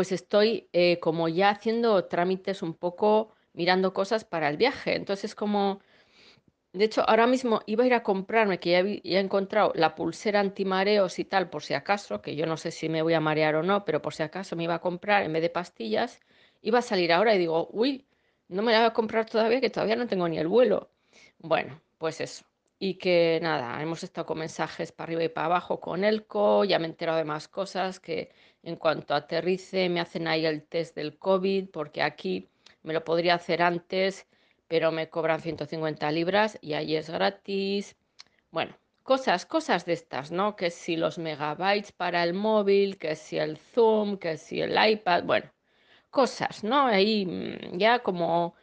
pues estoy eh, como ya haciendo trámites un poco, mirando cosas para el viaje. Entonces, como, de hecho, ahora mismo iba a ir a comprarme, que ya, ya he encontrado la pulsera antimareos y tal, por si acaso, que yo no sé si me voy a marear o no, pero por si acaso me iba a comprar en vez de pastillas, iba a salir ahora y digo, uy, no me la voy a comprar todavía, que todavía no tengo ni el vuelo. Bueno, pues eso. Y que nada, hemos estado con mensajes para arriba y para abajo con Elco, ya me he enterado de más cosas, que en cuanto aterrice me hacen ahí el test del COVID, porque aquí me lo podría hacer antes, pero me cobran 150 libras y ahí es gratis. Bueno, cosas, cosas de estas, ¿no? Que si los megabytes para el móvil, que si el Zoom, que si el iPad, bueno, cosas, ¿no? Ahí mm, ya como,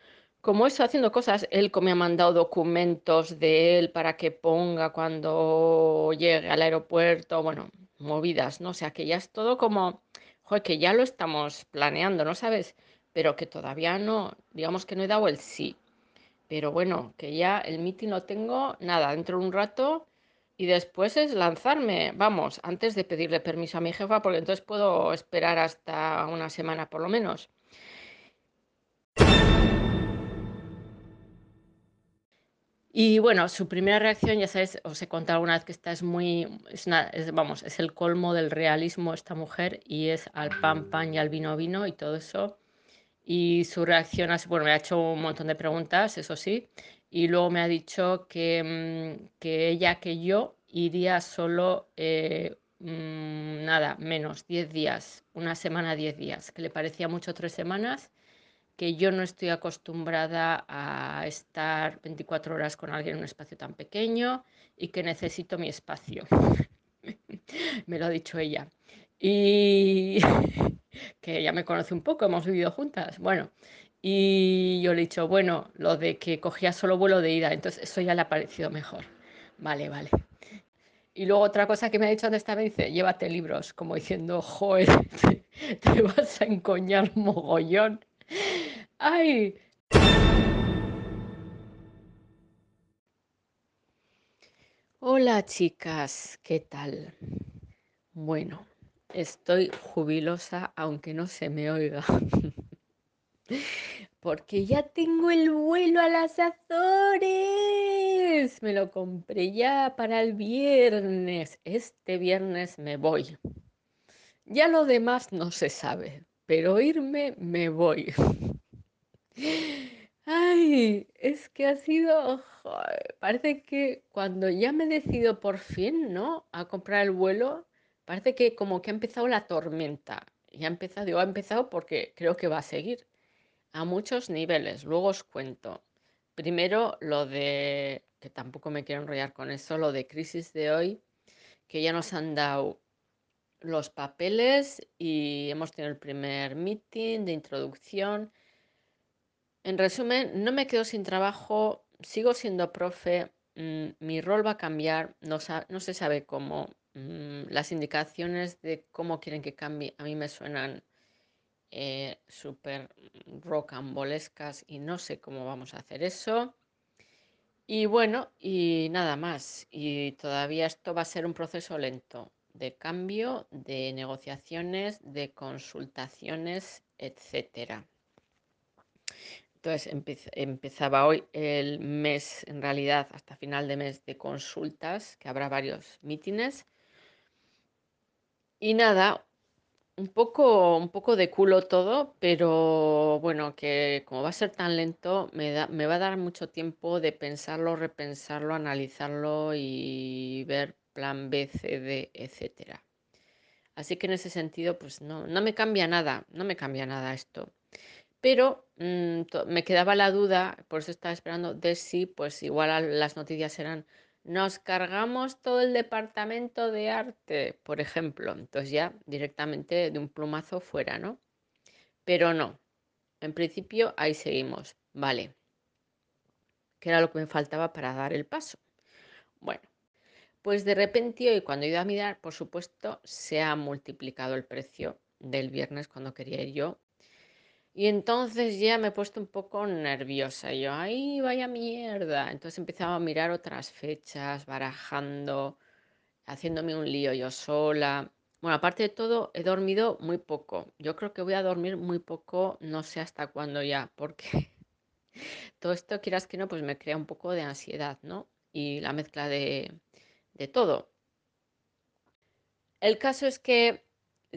como eso, haciendo cosas, él me ha mandado documentos de él para que ponga cuando llegue al aeropuerto, bueno, movidas, ¿no? O sea, que ya es todo como, joder, que ya lo estamos planeando, ¿no sabes? Pero que todavía no, digamos que no he dado el sí. Pero bueno, que ya el meeting lo tengo, nada, dentro de un rato y después es lanzarme, vamos, antes de pedirle permiso a mi jefa, porque entonces puedo esperar hasta una semana por lo menos. Y bueno, su primera reacción, ya sabes, os he contado alguna vez que esta es muy, una, vamos, es el colmo del realismo esta mujer y es al pan pan y al vino vino y todo eso. Y su reacción, bueno, me ha hecho un montón de preguntas, eso sí, y luego me ha dicho que, mm, que ella, que yo, iría solo, eh, mm, nada, menos, 10 días, una semana, 10 días, que le parecía mucho tres semanas, que yo no estoy acostumbrada a estar 24 horas con alguien en un espacio tan pequeño y que necesito mi espacio. me lo ha dicho ella. Y que ya me conoce un poco, hemos vivido juntas. Bueno, y yo le he dicho, bueno, lo de que cogía solo vuelo de ida, entonces eso ya le ha parecido mejor. Vale, vale. Y luego otra cosa que me ha dicho antes también dice, llévate libros, como diciendo, joder, te, vas a encoñar mogollón. ¡Ay! Hola chicas, ¿qué tal? Bueno, estoy jubilosa aunque no se me oiga. Porque ya tengo el vuelo a las Azores. Me lo compré ya para el viernes. Este viernes me voy. Ya lo demás no se sabe, pero irme me voy. Ay, es que ha sido, parece que cuando ya me decido por fin, ¿no? A comprar el vuelo, parece que como que ha empezado la tormenta. Y ha empezado, digo, ha empezado porque creo que va a seguir a muchos niveles. Luego os cuento. Primero lo de, que tampoco me quiero enrollar con eso, lo de crisis de hoy, que ya nos han dado los papeles y hemos tenido el primer meeting de introducción. En resumen, no me quedo sin trabajo, sigo siendo profe, mm, mi rol va a cambiar, no, se sabe cómo. Mm, las indicaciones de cómo quieren que cambie a mí me suenan eh, súper rocambolescas y no sé cómo vamos a hacer eso. Y bueno, y nada más. Y todavía esto va a ser un proceso lento de cambio, de negociaciones, de consultaciones, etcétera. Entonces empezaba hoy el mes, en realidad, hasta final de mes de consultas, que habrá varios mítines. Y nada, un poco, un poco de culo todo, pero bueno, que como va a ser tan lento, me, da, me va a dar mucho tiempo de pensarlo, repensarlo, analizarlo y ver plan B, C, D, etcétera. Así que en ese sentido, pues no, no me cambia nada, no me cambia nada esto. Pero mm, me quedaba la duda, por eso estaba esperando, de si pues igual las noticias serán nos cargamos todo el departamento de arte, por ejemplo. Entonces ya directamente de un plumazo fuera, ¿no? Pero no. En principio ahí seguimos. Vale. ¿Qué era lo que me faltaba para dar el paso? Bueno, pues de repente hoy cuando he ido a mirar, por supuesto, se ha multiplicado el precio del viernes cuando quería ir yo y entonces ya me he puesto un poco nerviosa. Yo, ay, vaya mierda. Entonces empezaba a mirar otras fechas, barajando, haciéndome un lío yo sola. Bueno, aparte de todo, he dormido muy poco. Yo creo que voy a dormir muy poco, no sé hasta cuándo ya, porque todo esto, quieras que no, pues me crea un poco de ansiedad, ¿no? Y la mezcla de, de todo. El caso es que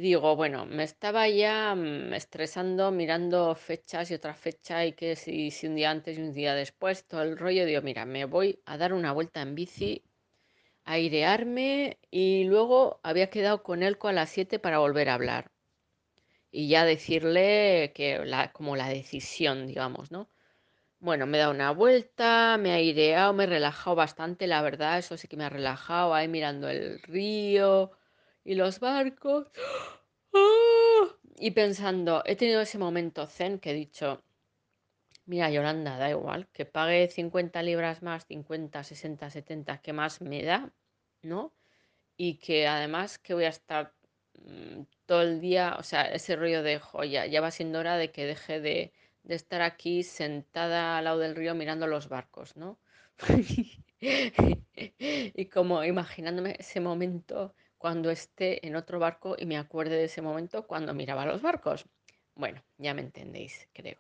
digo, bueno, me estaba ya mm, estresando mirando fechas y otra fecha y que si, un día antes y un día después, todo el rollo, digo, mira, me voy a dar una vuelta en bici, airearme y luego había quedado con Elko a las 7 para volver a hablar y ya decirle que la, como la decisión, digamos, ¿no? Bueno, me he dado una vuelta, me he aireado, me he relajado bastante, la verdad, eso sí que me ha relajado ahí mirando el río y los barcos. ¡Ah! Y pensando, he tenido ese momento zen que he dicho, mira, Yolanda, da igual, que pague 50 libras más, 50, 60, 70, ¿qué más me da? ¿No? Y que además que voy a estar mm, todo el día, o sea, ese rollo de joya, ya va siendo hora de que deje de, de estar aquí sentada al lado del río mirando los barcos, ¿no? Y como imaginándome ese momento cuando esté en otro barco y me acuerde de ese momento cuando miraba los barcos. Bueno, ya me entendéis, creo.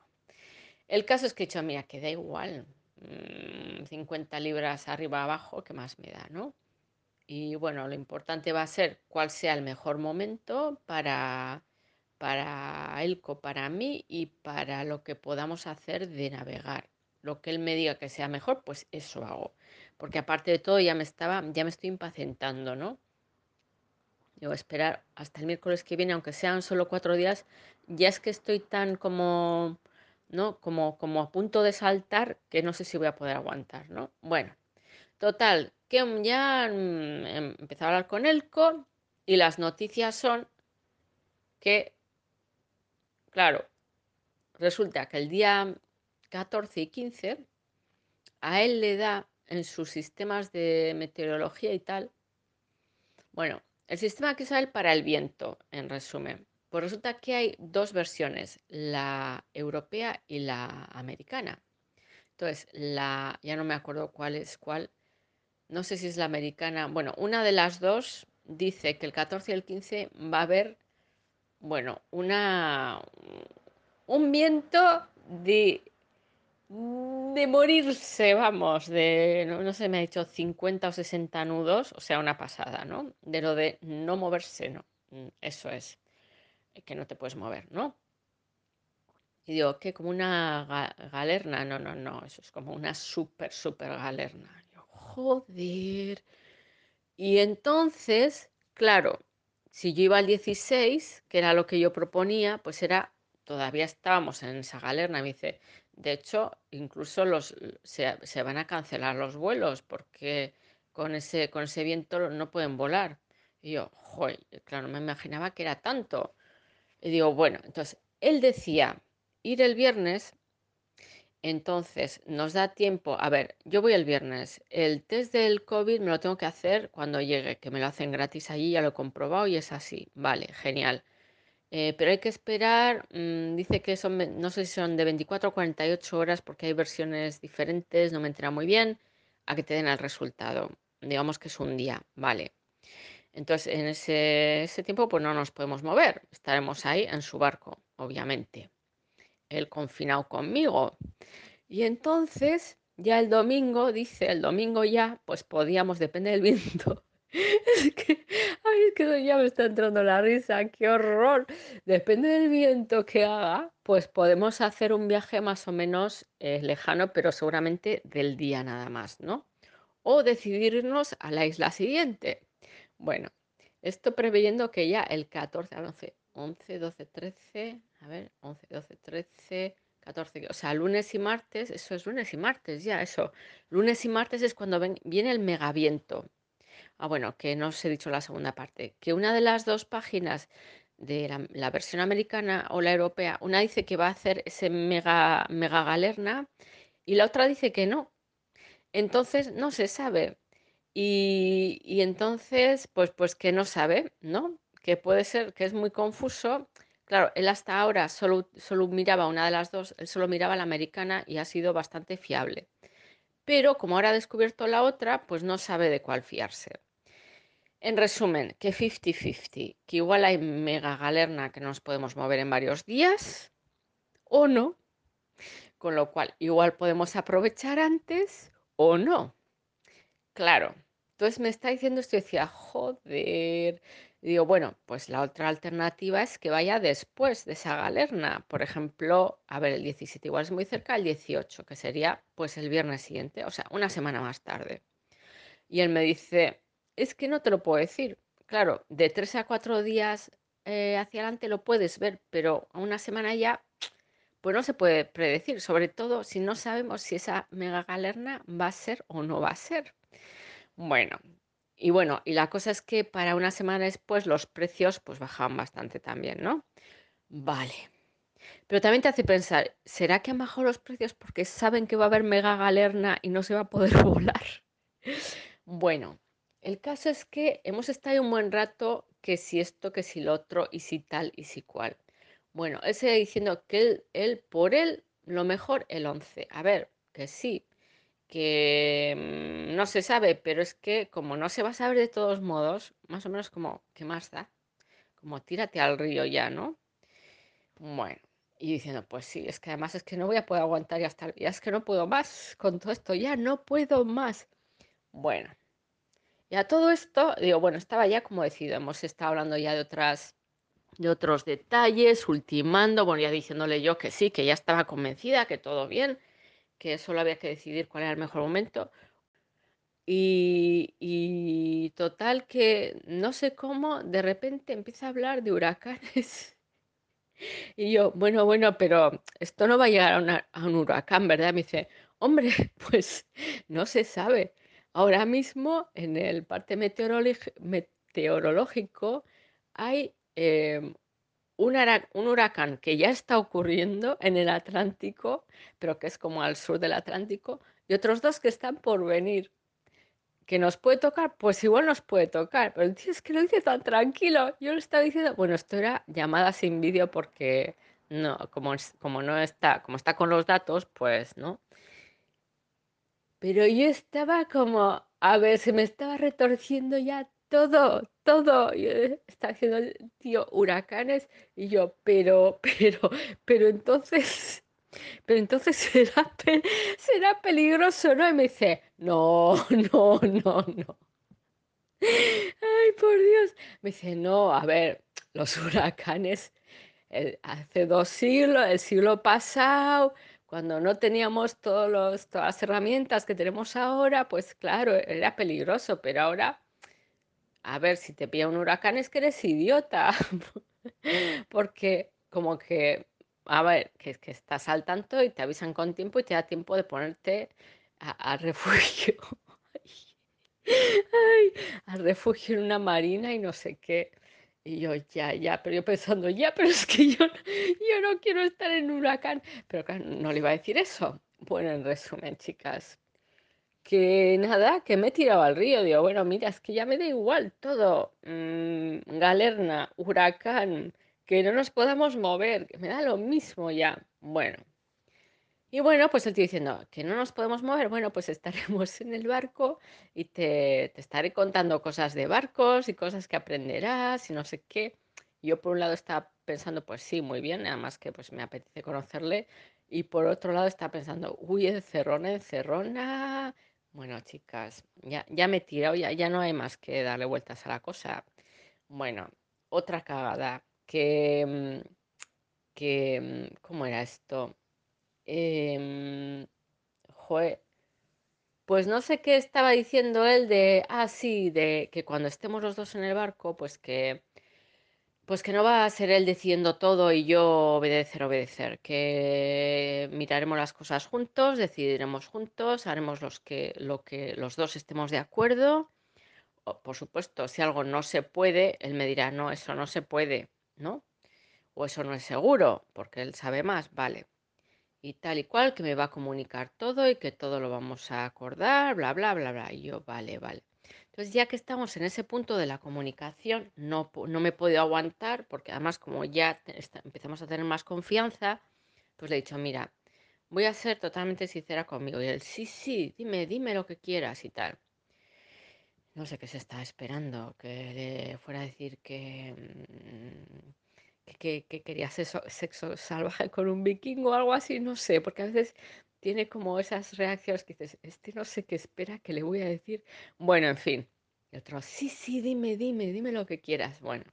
El caso es que he dicho, mira, que da igual, mm, 50 libras arriba abajo, ¿qué más me da, no? Y bueno, lo importante va a ser cuál sea el mejor momento para, para Elco, para mí y para lo que podamos hacer de navegar. Lo que él me diga que sea mejor, pues eso hago. Porque aparte de todo ya me estaba, ya me estoy impacientando, ¿no? Yo esperar hasta el miércoles que viene, aunque sean solo cuatro días, ya es que estoy tan como, ¿no? Como, como a punto de saltar que no sé si voy a poder aguantar, ¿no? Bueno, total, que ya mm, em- empecé a hablar con Elco y las noticias son que, claro, resulta que el día 14 y 15 a él le da en sus sistemas de meteorología y tal, bueno, el sistema que sale para el viento, en resumen. Pues resulta que hay dos versiones, la europea y la americana. Entonces, la, ya no me acuerdo cuál es cuál, no sé si es la americana, bueno, una de las dos dice que el 14 y el 15 va a haber, bueno, una, un viento de de morirse, vamos, de, no, no sé, me ha dicho 50 o 60 nudos, o sea, una pasada, ¿no? De lo de no moverse, no. Mm, Eso es, que no te puedes mover, ¿no? Y digo, ¿qué? Como una ga- galerna. No, no, no, eso es como una súper, súper galerna. Yo, joder. Y entonces, claro, si yo iba al 16, que era lo que yo proponía, pues era, todavía estábamos en esa galerna. Me dice, de hecho, incluso los, se, van a cancelar los vuelos porque con ese, con ese viento no pueden volar. Y yo, joder, claro, no me imaginaba que era tanto. Y digo, bueno, entonces, él decía ir el viernes entonces, nos da tiempo. A ver, yo voy el viernes. El test del COVID me lo tengo que hacer cuando llegue, que me lo hacen gratis allí, ya lo he comprobado y es así. Vale, genial. Eh, pero hay que esperar, mm, dice que son, no sé si son de 24 o 48 horas porque hay versiones diferentes, no me entera muy bien, a que te den el resultado. Digamos que es un día, vale. Entonces, en ese, tiempo, pues no nos podemos mover. Estaremos ahí en su barco, obviamente. Él confinado conmigo. Y entonces, ya el domingo, dice, el domingo ya, pues podíamos, depende del viento. ay, es que ya me está entrando la risa, qué horror. Depende del viento que haga, pues podemos hacer un viaje más o menos eh, lejano, pero seguramente del día nada más, ¿no? O decidirnos a la isla siguiente. Bueno, esto preveyendo que ya el 14, a ver, 11, 11, 12, 13, a ver, 11, 12, 13, 14, o sea, lunes y martes, eso es lunes y martes, ya, eso. Lunes y martes es cuando ven- viene el megaviento. Ah, bueno, que no os he dicho la segunda parte, que una de las dos páginas de la, versión americana o la europea, una dice que va a hacer ese mega, galerna y la otra dice que no. Entonces no se sabe. Y, y entonces, pues, pues que no sabe, ¿no? Que puede ser que es muy confuso. Claro, él hasta ahora solo, solo miraba una de las dos, él solo miraba la americana y ha sido bastante fiable. Pero como ahora ha descubierto la otra, pues no sabe de cuál fiarse. En resumen, que 50-50, que igual hay mega galerna que nos podemos mover en varios días o no, con lo cual igual podemos aprovechar antes o no. Claro, entonces me está diciendo esto decía, joder. digo, bueno, pues la otra alternativa es que vaya después de esa galerna. Por ejemplo, a ver, el 17 igual es muy cerca, el 18, que sería pues el viernes siguiente, o sea, una semana más tarde. Y él me dice, es que no te lo puedo decir. Claro, de tres a cuatro días eh, hacia adelante lo puedes ver, pero a una semana ya, pues no se puede predecir, sobre todo si no sabemos si esa mega galerna va a ser o no va a ser. Bueno, y bueno, y la cosa es que para una semana después los precios pues bajaban bastante también, ¿no? Vale. Pero también te hace pensar, ¿será que han bajado los precios porque saben que va a haber mega galerna y no se va a poder volar? Bueno, el caso es que hemos estado un buen rato que si esto, que si lo otro, y si tal, y si cual. Bueno, él sigue diciendo que él, él, por él, lo mejor el 11. A ver, que sí, que mm, no se sabe, pero es que como no se va a saber de todos modos, más o menos como, ¿qué más da? Como tírate al río ya, ¿no? Bueno, y diciendo, pues sí, es que además es que no voy a poder aguantar ya hasta ya es que no puedo más con todo esto, ya no puedo más. Bueno, y a todo esto, digo, bueno, estaba ya como decidido, hemos estado hablando ya de otras de otros detalles, ultimando, bueno, ya diciéndole yo que sí, que ya estaba convencida, que todo bien, que solo había que decidir cuál era el mejor momento. Y, y total que no sé cómo, de repente empieza a hablar de huracanes. Y yo, bueno, bueno, pero esto no va a llegar a, a un huracán, ¿verdad? Me dice, hombre, pues no se sabe. Ahora mismo en el parte meteorológi- meteorológico hay em, un, hura- un huracán que ya está ocurriendo en el Atlántico, pero que es como al sur del Atlántico, y otros dos que están por venir. ¿Que nos puede tocar? Pues igual nos puede tocar, pero es que lo dice tan tranquilo. Yo lo estaba diciendo, bueno, esto era llamada sin vídeo porque no, como, como no está, como está con los datos, pues no. Pero yo estaba como, a ver, se me estaba retorciendo ya todo, todo. Eh, estaba haciendo el tío huracanes y yo, pero, pero, pero entonces, pero entonces será, será peligroso, ¿no? Y me dice, no, no, no, no. Ay, por Dios. Me dice, no, a ver, los huracanes el- hace dos siglos, el siglo pasado, cuando no teníamos todas las herramientas que tenemos ahora, pues claro, era peligroso, pero ahora, a ver, si te pilla un huracán es que eres idiota, porque como que, a ver, que, que estás al tanto y te avisan con tiempo y te da tiempo de ponerte a, a refugio. Ay, al refugio en una marina y no sé qué. Y yo, ya, ya, pero yo pensando, ya, pero es que yo, yo no quiero estar en huracán. Pero claro, no le iba a decir eso. Bueno, en resumen, chicas, que nada, que me he tirado al río. Digo, bueno, mira, es que ya me da igual todo. mm, galerna, huracán, que no nos podamos mover, que me da lo mismo ya. Bueno. Y bueno, pues tío diciendo que no nos podemos mover, bueno, pues estaremos en el barco y te, te estaré contando cosas de barcos y cosas que aprenderás y no sé qué. Yo por un lado estaba pensando, pues sí, muy bien, además que pues me apetece conocerle. Y por otro lado estaba pensando, uy, encerrona, encerrona. Bueno, chicas, ya, ya me he tirado, ya, ya no hay más que darle vueltas a la cosa. Bueno, otra cagada, que, mm, que, mm, ¿cómo era esto? Em, pues no sé qué estaba diciendo él de, ah, de que cuando estemos los dos en el barco, pues que, pues que no va a ser él decidiendo todo y yo obedecer, obedecer, que miraremos las cosas juntos, decidiremos juntos, haremos los que, lo que los dos estemos de acuerdo. Por supuesto, si algo no se puede, él me dirá, no, eso no se puede, ¿no? O eso no es seguro, porque él sabe más, vale y tal y cual, que me va a comunicar todo y que todo lo vamos a acordar, bla, bla, bla, bla. Y yo, vale, vale. Entonces, ya que estamos en ese punto de la comunicación, no, no me he podido aguantar, porque además como ya empezamos a tener más confianza, pues le he dicho, mira, voy a ser totalmente sincera conmigo. Y él, sí, sí, dime, dime lo que quieras y tal. No sé qué se está esperando, que le fuera a decir que, mm, que, que- que quería sexo, sexo salvaje con un vikingo o algo así, no sé, porque a veces tiene como esas reacciones que dices, este no sé qué espera que le voy a decir. Bueno, en fin. Y otro, sí, sí, dime, dime, dime lo que quieras. Bueno,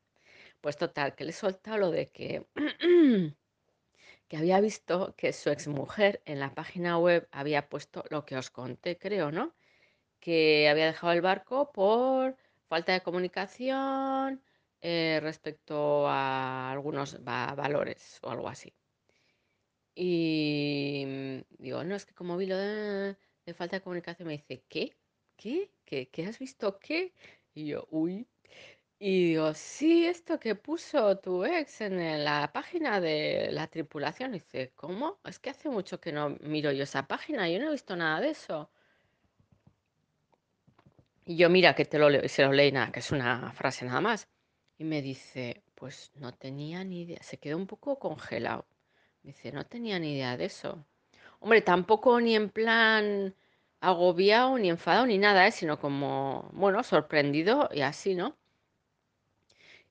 pues total, que le he soltado lo de que, que había visto que su exmujer en la página web había puesto lo que os conté, creo, ¿no? que había dejado el barco por falta de comunicación eh, respecto a algunos va- valores o algo así. Y mm, digo, no, es que como vi lo de, falta de comunicación, me dice, ¿qué? ¿Qué? ¿Qué? ¿Qué has visto qué? Y yo, uy. Y digo, sí, esto que puso tu ex en la página de la tripulación. Dice, ¿cómo? Es que hace mucho que no miro yo esa página, yo no he visto nada de eso. Y yo, mira, que te lo leo, y se lo leí nada, que es una frase nada más. Y me dice, pues no tenía ni idea, se quedó un poco congelado. Me dice, no tenía ni idea de eso. Hombre, tampoco ni en plan agobiado, ni enfadado, ni nada, ¿eh? Sino como, bueno, sorprendido y así, ¿no?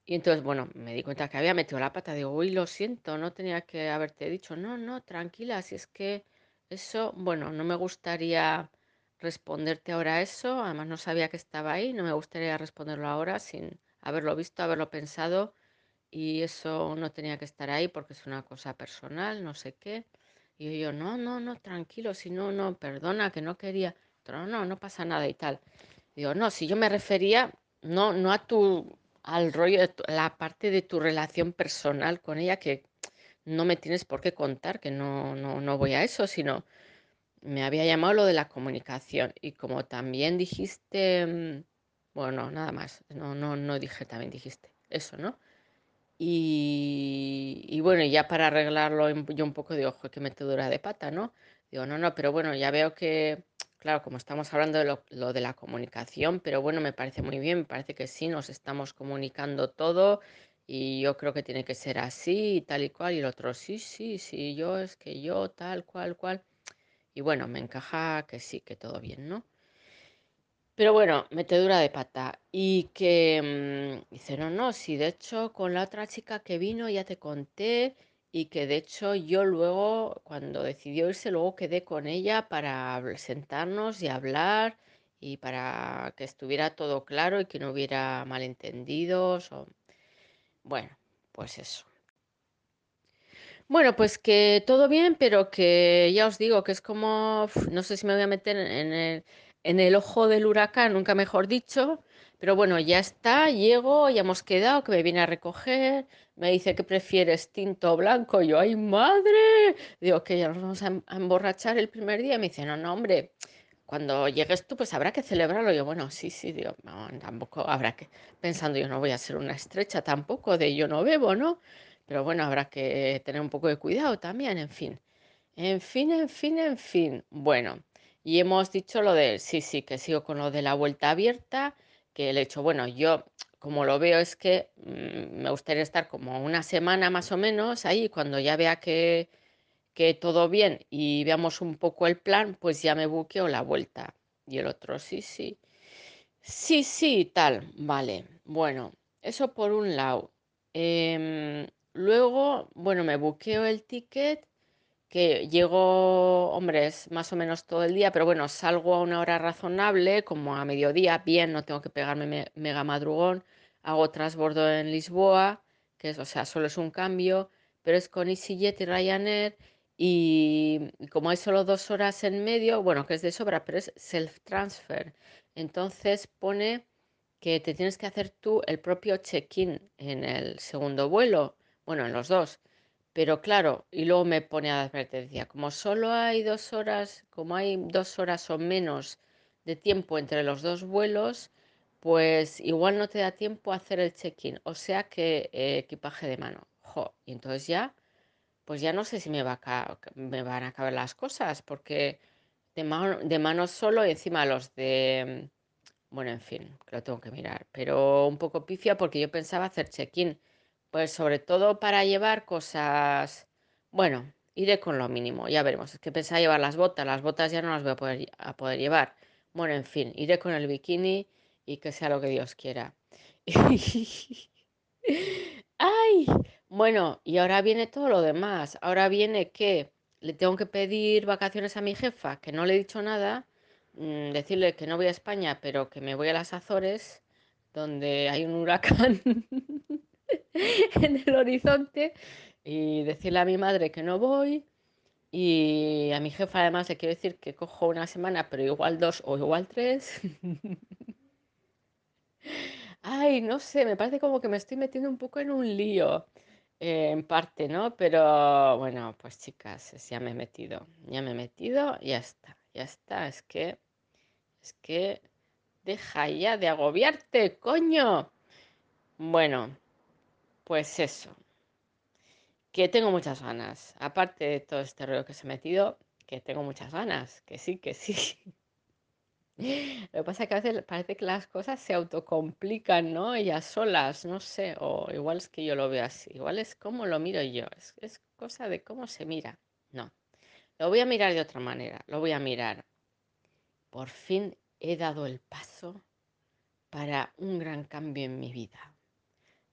Y entonces, bueno, me di cuenta que había metido la pata. Digo, uy, lo siento, no tenía que haberte dicho. No, no, tranquila, si es que eso, bueno, no me gustaría responderte ahora eso. Además, no sabía que estaba ahí. No me gustaría responderlo ahora sin haberlo visto, haberlo pensado. Y eso no tenía que estar ahí porque es una cosa personal, no sé qué. Y yo, no, no, no, tranquilo, si no, no, perdona, que no quería. Pero no, no pasa nada y tal. Digo, no, si yo me refería no, no a tu, al rollo la parte de tu relación personal con ella, que no me tienes por qué contar, que no, no, no voy a eso, sino me había llamado lo de la comunicación. Y como también dijiste, mm, bueno, no, nada más, no, no, no dije, también dijiste eso, ¿no? Y, y bueno, ya para arreglarlo yo un poco digo, ojo, qué metedura de pata, ¿no? Digo, no, no, pero bueno, ya veo que, claro, como estamos hablando de lo, de la comunicación, pero bueno, me parece muy bien, me parece que sí, nos estamos comunicando todo y yo creo que tiene que ser así tal y cual. Y el otro, sí, sí, sí, yo es que yo tal cual, cual. Y bueno, me encaja que sí, que todo bien, ¿no? Pero bueno, metedura de pata. Y que mm, dice, no, no, sí, de hecho, con la otra chica que vino ya te conté y que de hecho yo luego, cuando decidió irse, luego quedé con ella para sentarnos y hablar y para que estuviera todo claro y que no hubiera malentendidos o... Bueno, pues eso. Bueno, pues que todo bien, pero que ya os digo que es como, no sé si me voy a meter en el, en el ojo del huracán, nunca mejor dicho, pero bueno, ya está, llego, ya hemos quedado, que me viene a recoger, me dice que prefieres tinto blanco, yo, ¡ay madre! Digo que ya nos vamos a, em- a emborrachar el primer día, me dice, no, no, hombre, cuando llegues tú, pues habrá que celebrarlo. Yo, bueno, sí, sí, digo, no, tampoco habrá que, pensando, yo no voy a ser una estrecha tampoco de yo no bebo, ¿no? Pero bueno, habrá que tener un poco de cuidado también, en fin. En fin, en fin, en fin. Bueno, y hemos dicho lo de, sí, sí, que sigo con lo de la vuelta abierta, que el hecho, bueno, yo como lo veo es que mm, me gustaría estar como una semana más o menos ahí, cuando ya vea que que todo bien y veamos un poco el plan, pues ya me buqueo la vuelta. Y el otro, sí, sí. Sí, sí, tal. Vale. Bueno, eso por un lado. Em, luego, bueno, me buqueo el ticket que llego, hombre, es más o menos todo el día, pero bueno, salgo a una hora razonable, como a mediodía, bien, no tengo que pegarme me- mega madrugón, hago transbordo en Lisboa, que es, o sea, solo es un cambio, pero es con EasyJet y Ryanair, y, y como hay solo dos horas en medio, bueno, que es de sobra, pero es self-transfer, entonces pone que te tienes que hacer tú el propio check-in en el segundo vuelo, bueno, en los dos. Pero claro, y luego me pone a advertencia, como solo hay dos horas, como hay dos horas o menos de tiempo entre los dos vuelos, pues igual no te da tiempo a hacer el check-in, o sea que eh, equipaje de mano. Jo, y entonces ya, pues ya no sé si me van a caber las cosas, porque de mano, de mano solo y encima los de bueno, en fin, lo tengo que mirar, pero un poco pifia porque yo pensaba hacer check-in, pues sobre todo para llevar cosas, bueno, iré con lo mínimo, ya veremos, es que pensaba llevar las botas, las botas ya no las voy a poder, a poder llevar, bueno, en fin, iré con el bikini y que sea lo que Dios quiera. ¡Ay! Bueno, y ahora viene todo lo demás. Ahora viene que le tengo que pedir vacaciones a mi jefa, que no le he dicho nada, mm, decirle que no voy a España, pero que me voy a las Azores, donde hay un huracán en el horizonte, y decirle a mi madre que no voy. Y a mi jefa además le quiero decir que cojo una semana, pero igual dos o igual tres. Ay, no sé, me parece como que me estoy metiendo un poco en un lío, eh, en parte, ¿no? Pero bueno, pues chicas, ya me he metido, ya me he metido, ya está, ya está. Es que, es que deja ya de agobiarte, coño. Bueno, pues eso, que tengo muchas ganas. Aparte de todo este rollo que se ha metido, que tengo muchas ganas, que sí, que sí. Lo que pasa es que a veces parece que las cosas se autocomplican, ¿no? Ellas solas, no sé, o igual es que yo lo veo así, igual es como lo miro yo, es, es cosa de cómo se mira. No, lo voy a mirar de otra manera, lo voy a mirar. Por fin he dado el paso para un gran cambio en mi vida.